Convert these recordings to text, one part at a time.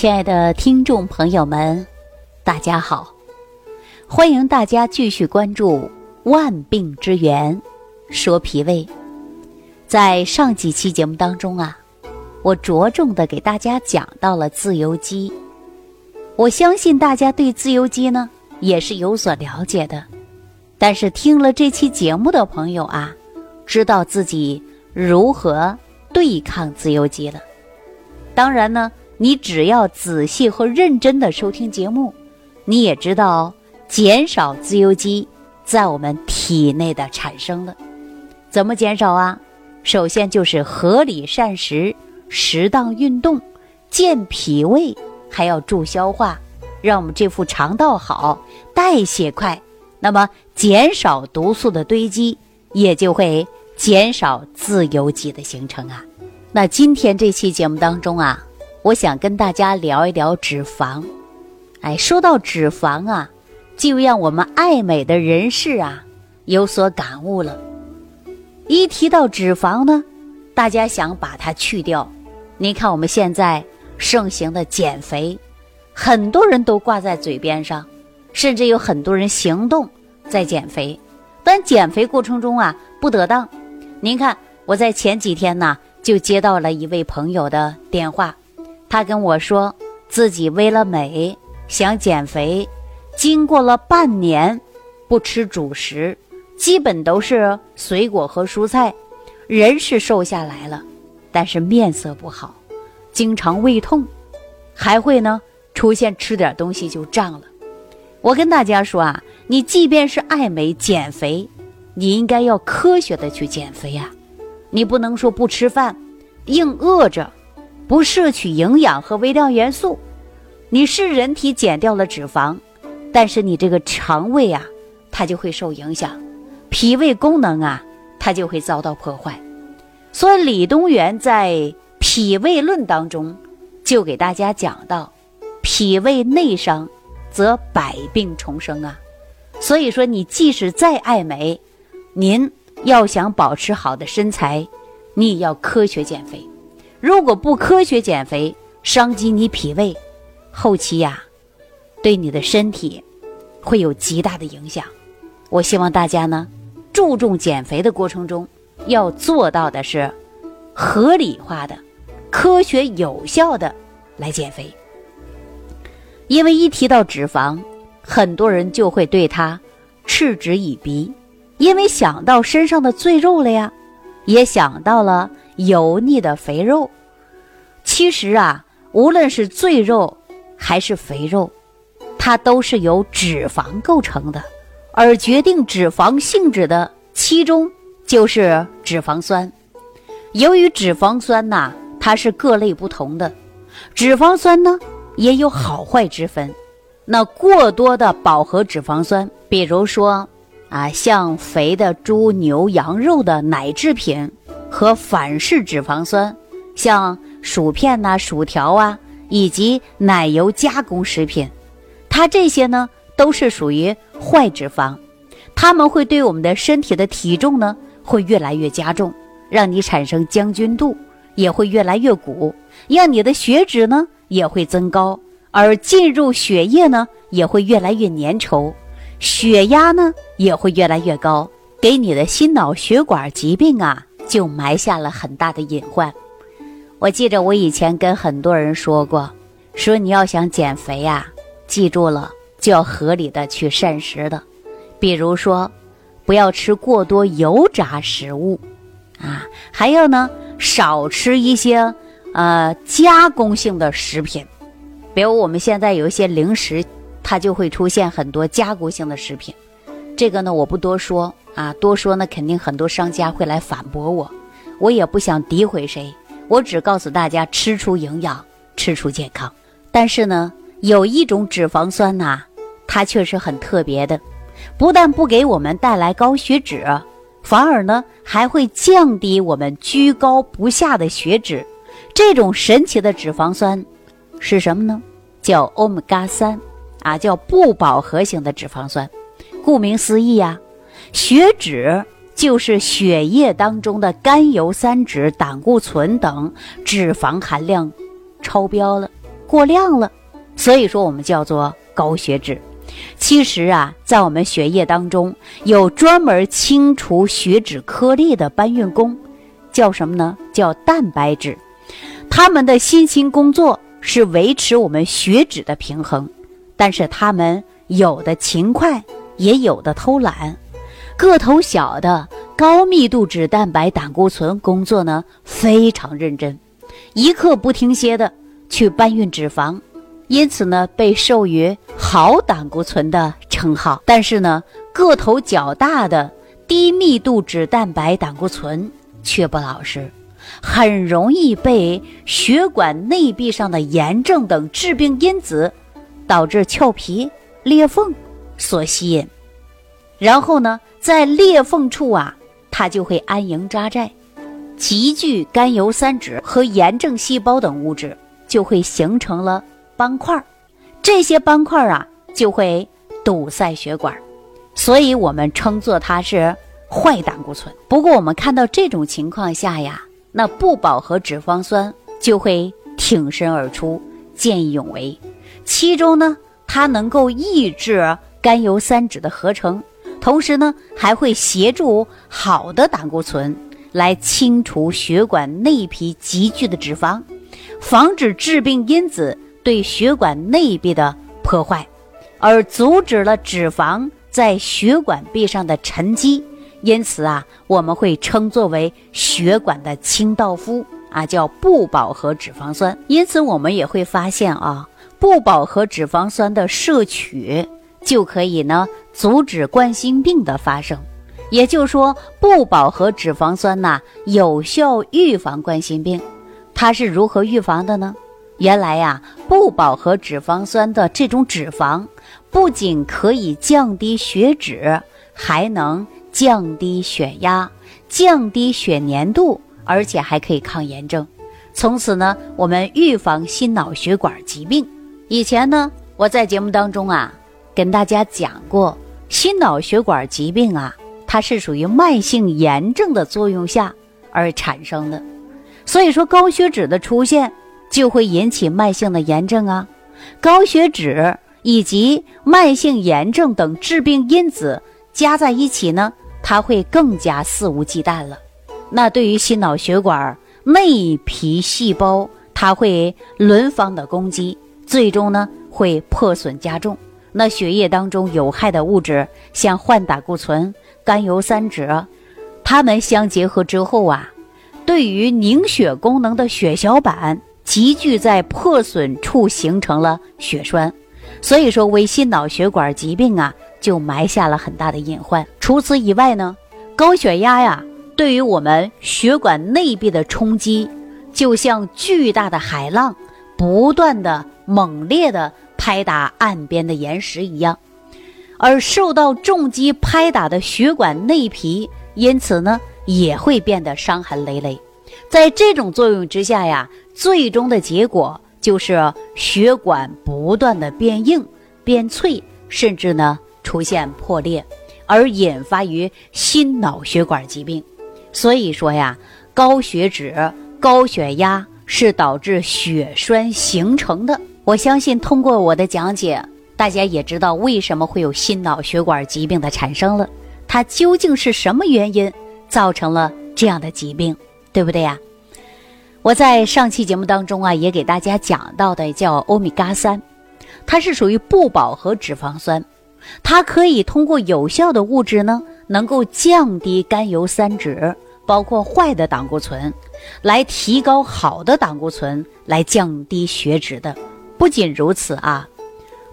亲爱的听众朋友们，大家好！欢迎大家继续关注《万病之源说脾胃》。在上几期节目当中啊，我着重的给大家讲到了自由基。我相信大家对自由基呢也是有所了解的，但是听了这期节目的朋友啊，知道自己如何对抗自由基了。当然呢。你只要仔细和认真的收听节目，你也知道减少自由基在我们体内的产生了。怎么减少啊？首先就是合理膳食、适当运动、健脾胃，还要助消化，让我们这副肠道好、代谢快。那么减少毒素的堆积，也就会减少自由基的形成啊。那今天这期节目当中啊。我想跟大家聊一聊脂肪，哎，说到脂肪啊，就让我们爱美的人士啊有所感悟了。一提到脂肪呢，大家想把它去掉。您看我们现在盛行的减肥，很多人都挂在嘴边上，甚至有很多人行动在减肥，但减肥过程中啊不得当。您看我在前几天呢就接到了一位朋友的电话。他跟我说，自己为了美想减肥，经过了半年不吃主食，基本都是水果和蔬菜，人是瘦下来了，但是面色不好，经常胃痛，还会呢出现吃点东西就胀了。我跟大家说啊，你即便是爱美减肥，你应该要科学的去减肥呀，你不能说不吃饭，硬饿着。不摄取营养和微量元素，你是人体减掉了脂肪，但是你这个肠胃啊，它就会受影响，脾胃功能啊，它就会遭到破坏。所以李东垣在《脾胃论》当中就给大家讲到，脾胃内伤则百病重生啊。所以说，你即使再爱美，您要想保持好的身材，你也要科学减肥。如果不科学减肥，伤及你脾胃，后期呀，对你的身体会有极大的影响。我希望大家呢，注重减肥的过程中，要做到的是合理化的、科学有效的来减肥。因为一提到脂肪，很多人就会对它嗤之以鼻，因为想到身上的赘肉了呀，也想到了。油腻的肥肉，其实啊，无论是赘肉还是肥肉，它都是由脂肪构成的，而决定脂肪性质的其中就是脂肪酸。由于脂肪酸呐，它是各类不同的，脂肪酸呢也有好坏之分。那过多的饱和脂肪酸，比如说啊，像肥的猪、牛、羊肉的奶制品。和反式脂肪酸，像薯片呐、薯条啊，以及奶油加工食品，它这些呢都是属于坏脂肪，它们会对我们的身体的体重呢会越来越加重，让你产生将军肚，也会越来越鼓，让你的血脂呢也会增高，而进入血液呢也会越来越粘稠，血压呢也会越来越高，给你的心脑血管疾病啊。就埋下了很大的隐患。我记着，我以前跟很多人说过，说你要想减肥呀，记住了就要合理的去膳食的，比如说，不要吃过多油炸食物，啊，还有呢少吃一些呃加工性的食品，比如我们现在有一些零食，它就会出现很多加工性的食品，这个呢我不多说。啊，多说呢，肯定很多商家会来反驳我，我也不想诋毁谁，我只告诉大家吃出营养，吃出健康。但是呢，有一种脂肪酸呐，它确实很特别的，不但不给我们带来高血脂，反而呢还会降低我们居高不下的血脂。这种神奇的脂肪酸是什么呢？叫欧米伽三，啊，叫不饱和型的脂肪酸。顾名思义呀。血脂就是血液当中的甘油三酯、胆固醇等脂肪含量超标了，过量了，所以说我们叫做高血脂。其实啊，在我们血液当中有专门清除血脂颗粒的搬运工，叫什么呢？叫蛋白质。他们的辛勤工作是维持我们血脂的平衡，但是他们有的勤快，也有的偷懒。个头小的高密度脂蛋白胆固醇工作呢非常认真，一刻不停歇的去搬运脂肪。因此呢，被授予“好胆固醇”的称号。但是呢，个头较大的低密度脂蛋白胆固醇却不老实，很容易被血管内壁上的炎症等致病因子，导致俏皮裂缝所吸引。然后呢，在裂缝处啊，它就会安营扎寨，集聚甘油三酯和炎症细胞等物质，就会形成了。斑块儿，这些斑块儿啊就会堵塞血管，所以我们称作它是坏胆固醇。不过我们看到这种情况下呀，那不饱和脂肪酸就会挺身而出，见义勇为。其中呢，它能够抑制甘油三酯的合成，同时呢，还会协助好的胆固醇来清除血管内皮积聚的脂肪，防止致病因子。对血管内壁的破坏，而阻止了脂肪在血管壁上的沉积，因此啊，我们会称作为血管的清道夫啊，叫不饱和脂肪酸。因此，我们也会发现啊，不饱和脂肪酸的摄取就可以呢阻止冠心病的发生。也就是说，不饱和脂肪酸呐，有效预防冠心病。它是如何预防的呢？原来呀，不饱和脂肪酸的这种脂肪，不仅可以降低血脂，还能降低血压、降低血粘度，而且还可以抗炎症。从此呢，我们预防心脑血管疾病。以前呢，我在节目当中啊，跟大家讲过，心脑血管疾病啊，它是属于慢性炎症的作用下而产生的。所以说，高血脂的出现。就会引起慢性的炎症啊，高血脂以及慢性炎症等致病因子加在一起呢，它会更加肆无忌惮了。那对于心脑血管内皮细胞，它会轮番的攻击，最终呢会破损加重。那血液当中有害的物质，像坏胆固醇、甘油三酯，它们相结合之后啊，对于凝血功能的血小板。集聚在破损处形成了血栓，所以说为心脑血管疾病啊就埋下了很大的隐患。除此以外呢，高血压呀对于我们血管内壁的冲击，就像巨大的海浪不断的猛烈的拍打岸边的岩石一样，而受到重击拍打的血管内皮，因此呢也会变得伤痕累累。在这种作用之下呀。最终的结果就是血管不断的变硬、变脆，甚至呢出现破裂，而引发于心脑血管疾病。所以说呀，高血脂、高血压是导致血栓形成的。我相信通过我的讲解，大家也知道为什么会有心脑血管疾病的产生了。它究竟是什么原因造成了这样的疾病，对不对呀？我在上期节目当中啊，也给大家讲到的叫欧米伽三，它是属于不饱和脂肪酸，它可以通过有效的物质呢，能够降低甘油三酯，包括坏的胆固醇，来提高好的胆固醇，来降低血脂的。不仅如此啊，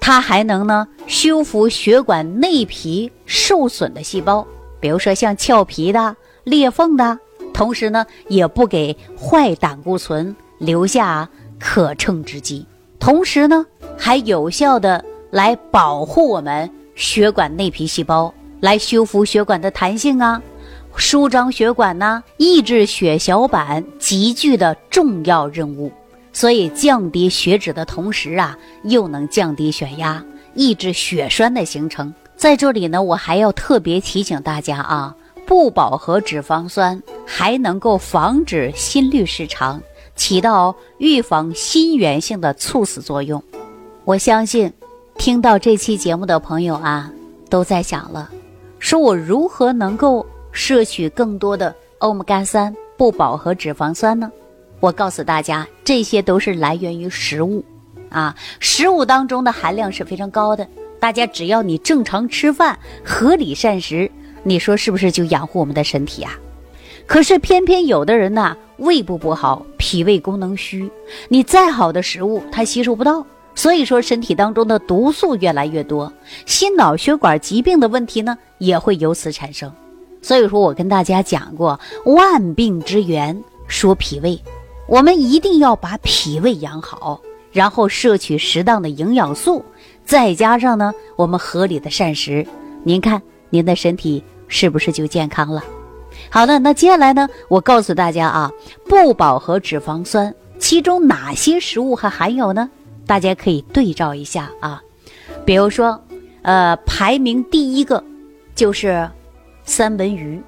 它还能呢修复血管内皮受损的细胞，比如说像俏皮的、裂缝的。同时呢，也不给坏胆固醇留下可乘之机。同时呢，还有效的来保护我们血管内皮细胞，来修复血管的弹性啊，舒张血管呐，抑制血小板集聚的重要任务。所以，降低血脂的同时啊，又能降低血压，抑制血栓的形成。在这里呢，我还要特别提醒大家啊。不饱和脂肪酸还能够防止心律失常，起到预防心源性的猝死作用。我相信，听到这期节目的朋友啊，都在想了，说我如何能够摄取更多的欧米伽三不饱和脂肪酸呢？我告诉大家，这些都是来源于食物，啊，食物当中的含量是非常高的。大家只要你正常吃饭，合理膳食，你说是不是就养护我们的身体啊？可是偏偏有的人呢，胃部不好，脾胃功能虚，你再好的食物他吸收不到，所以说身体当中的毒素越来越多，心脑血管疾病的问题呢也会由此产生。所以说我跟大家讲过，万病之源说脾胃。我们一定要把脾胃养好，然后摄取适当的营养素，再加上呢，我们合理的膳食，您看您的身体是不是就健康了？好的，那接下来呢，我告诉大家啊，不饱和脂肪酸其中哪些食物还含有呢？大家可以对照一下啊，比如说，呃，排名第一个就是三文鱼，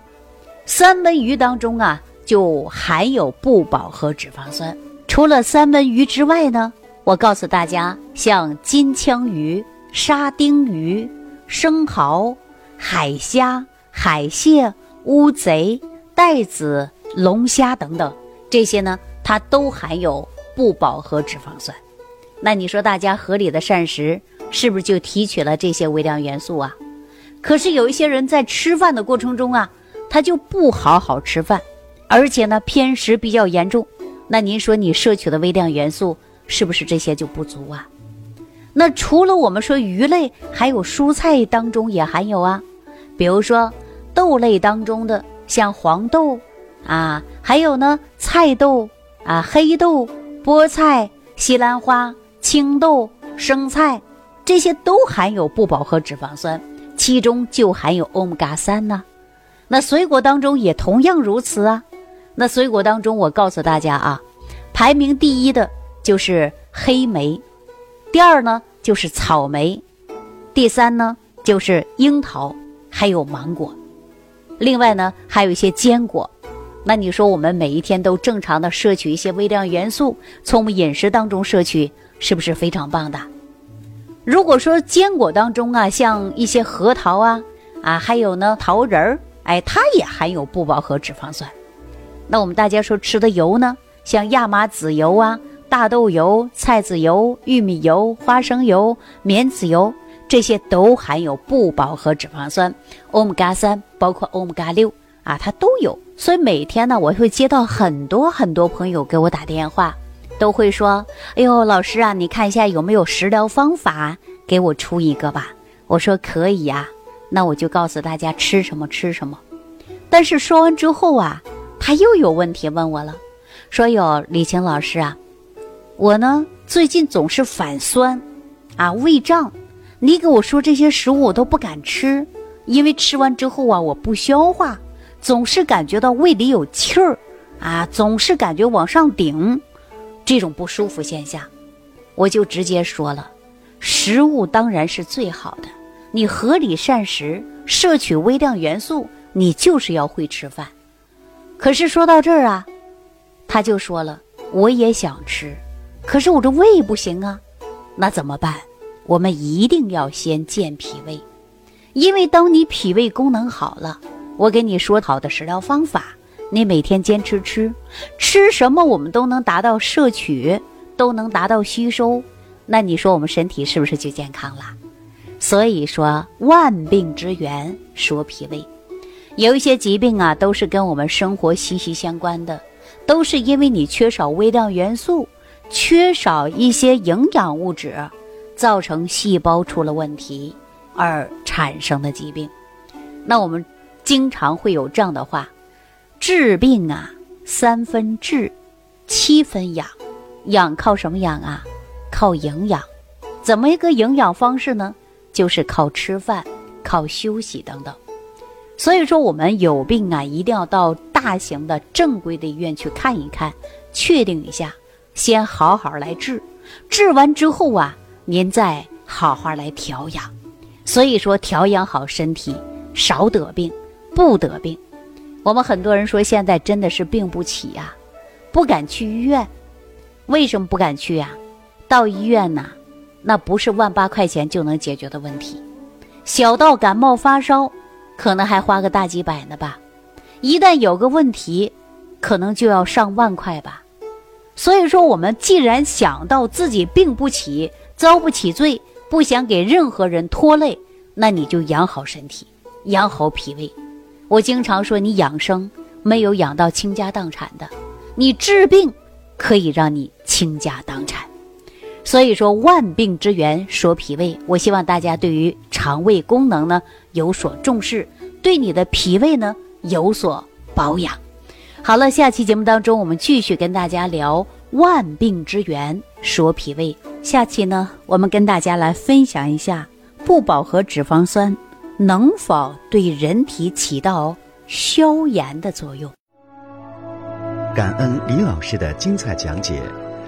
三文鱼当中啊。就含有不饱和脂肪酸。除了三文鱼之外呢，我告诉大家，像金枪鱼、沙丁鱼、生蚝、海虾、海蟹、乌贼、带子、龙虾等等，这些呢，它都含有不饱和脂肪酸。那你说，大家合理的膳食，是不是就提取了这些微量元素啊？可是有一些人在吃饭的过程中啊，他就不好好吃饭。而且呢，偏食比较严重，那您说你摄取的微量元素是不是这些就不足啊？那除了我们说鱼类，还有蔬菜当中也含有啊，比如说豆类当中的像黄豆啊，还有呢菜豆啊、黑豆、菠菜、西兰花、青豆、生菜，这些都含有不饱和脂肪酸，其中就含有欧米伽三呢。那水果当中也同样如此啊。那水果当中，我告诉大家啊，排名第一的就是黑莓，第二呢就是草莓，第三呢就是樱桃，还有芒果。另外呢还有一些坚果。那你说我们每一天都正常的摄取一些微量元素，从我们饮食当中摄取，是不是非常棒的？如果说坚果当中啊，像一些核桃啊啊，还有呢桃仁儿，哎，它也含有不饱和脂肪酸。那我们大家说吃的油呢，像亚麻籽油啊、大豆油、菜籽油、玉米油、花生油、棉籽油，这些都含有不饱和脂肪酸，欧米伽三，包括欧米伽六啊，它都有。所以每天呢，我会接到很多很多朋友给我打电话，都会说：“哎呦，老师啊，你看一下有没有食疗方法，给我出一个吧。”我说可以呀，那我就告诉大家吃什么吃什么。但是说完之后啊。他又有问题问我了，说：“有李晴老师啊，我呢最近总是反酸，啊胃胀，你给我说这些食物我都不敢吃，因为吃完之后啊我不消化，总是感觉到胃里有气儿，啊总是感觉往上顶，这种不舒服现象，我就直接说了，食物当然是最好的，你合理膳食，摄取微量元素，你就是要会吃饭。”可是说到这儿啊，他就说了：“我也想吃，可是我这胃不行啊，那怎么办？我们一定要先健脾胃，因为当你脾胃功能好了，我给你说好的食疗方法，你每天坚持吃，吃什么我们都能达到摄取，都能达到吸收，那你说我们身体是不是就健康了？所以说，万病之源说脾胃。”有一些疾病啊，都是跟我们生活息息相关的，都是因为你缺少微量元素，缺少一些营养物质，造成细胞出了问题而产生的疾病。那我们经常会有这样的话：治病啊，三分治，七分养。养靠什么养啊？靠营养。怎么一个营养方式呢？就是靠吃饭、靠休息等等。所以说，我们有病啊，一定要到大型的正规的医院去看一看，确定一下，先好好来治。治完之后啊，您再好好来调养。所以说，调养好身体，少得病，不得病。我们很多人说现在真的是病不起呀，不敢去医院为什么不敢去呀？到医院呐，那不是万八块钱就能解决的问题。小到感冒发烧，可能还花个大几百呢吧。一旦有个问题，可能就要上万块吧。所以说，我们既然想到自己病不起、遭不起罪，不想给任何人拖累，那你就养好身体，养好脾胃。我经常说，你养生没有养到倾家荡产的，你治病可以让你倾家荡产。所以说，万病之源说脾胃。我希望大家对于肠胃功能呢有所重视，对你的脾胃呢有所保养。好了，下期节目当中，我们继续跟大家聊万病之源说脾胃。下期呢，我们跟大家来分享一下不饱和脂肪酸。能否对人体起到消炎的作用？感恩李老师的精彩讲解。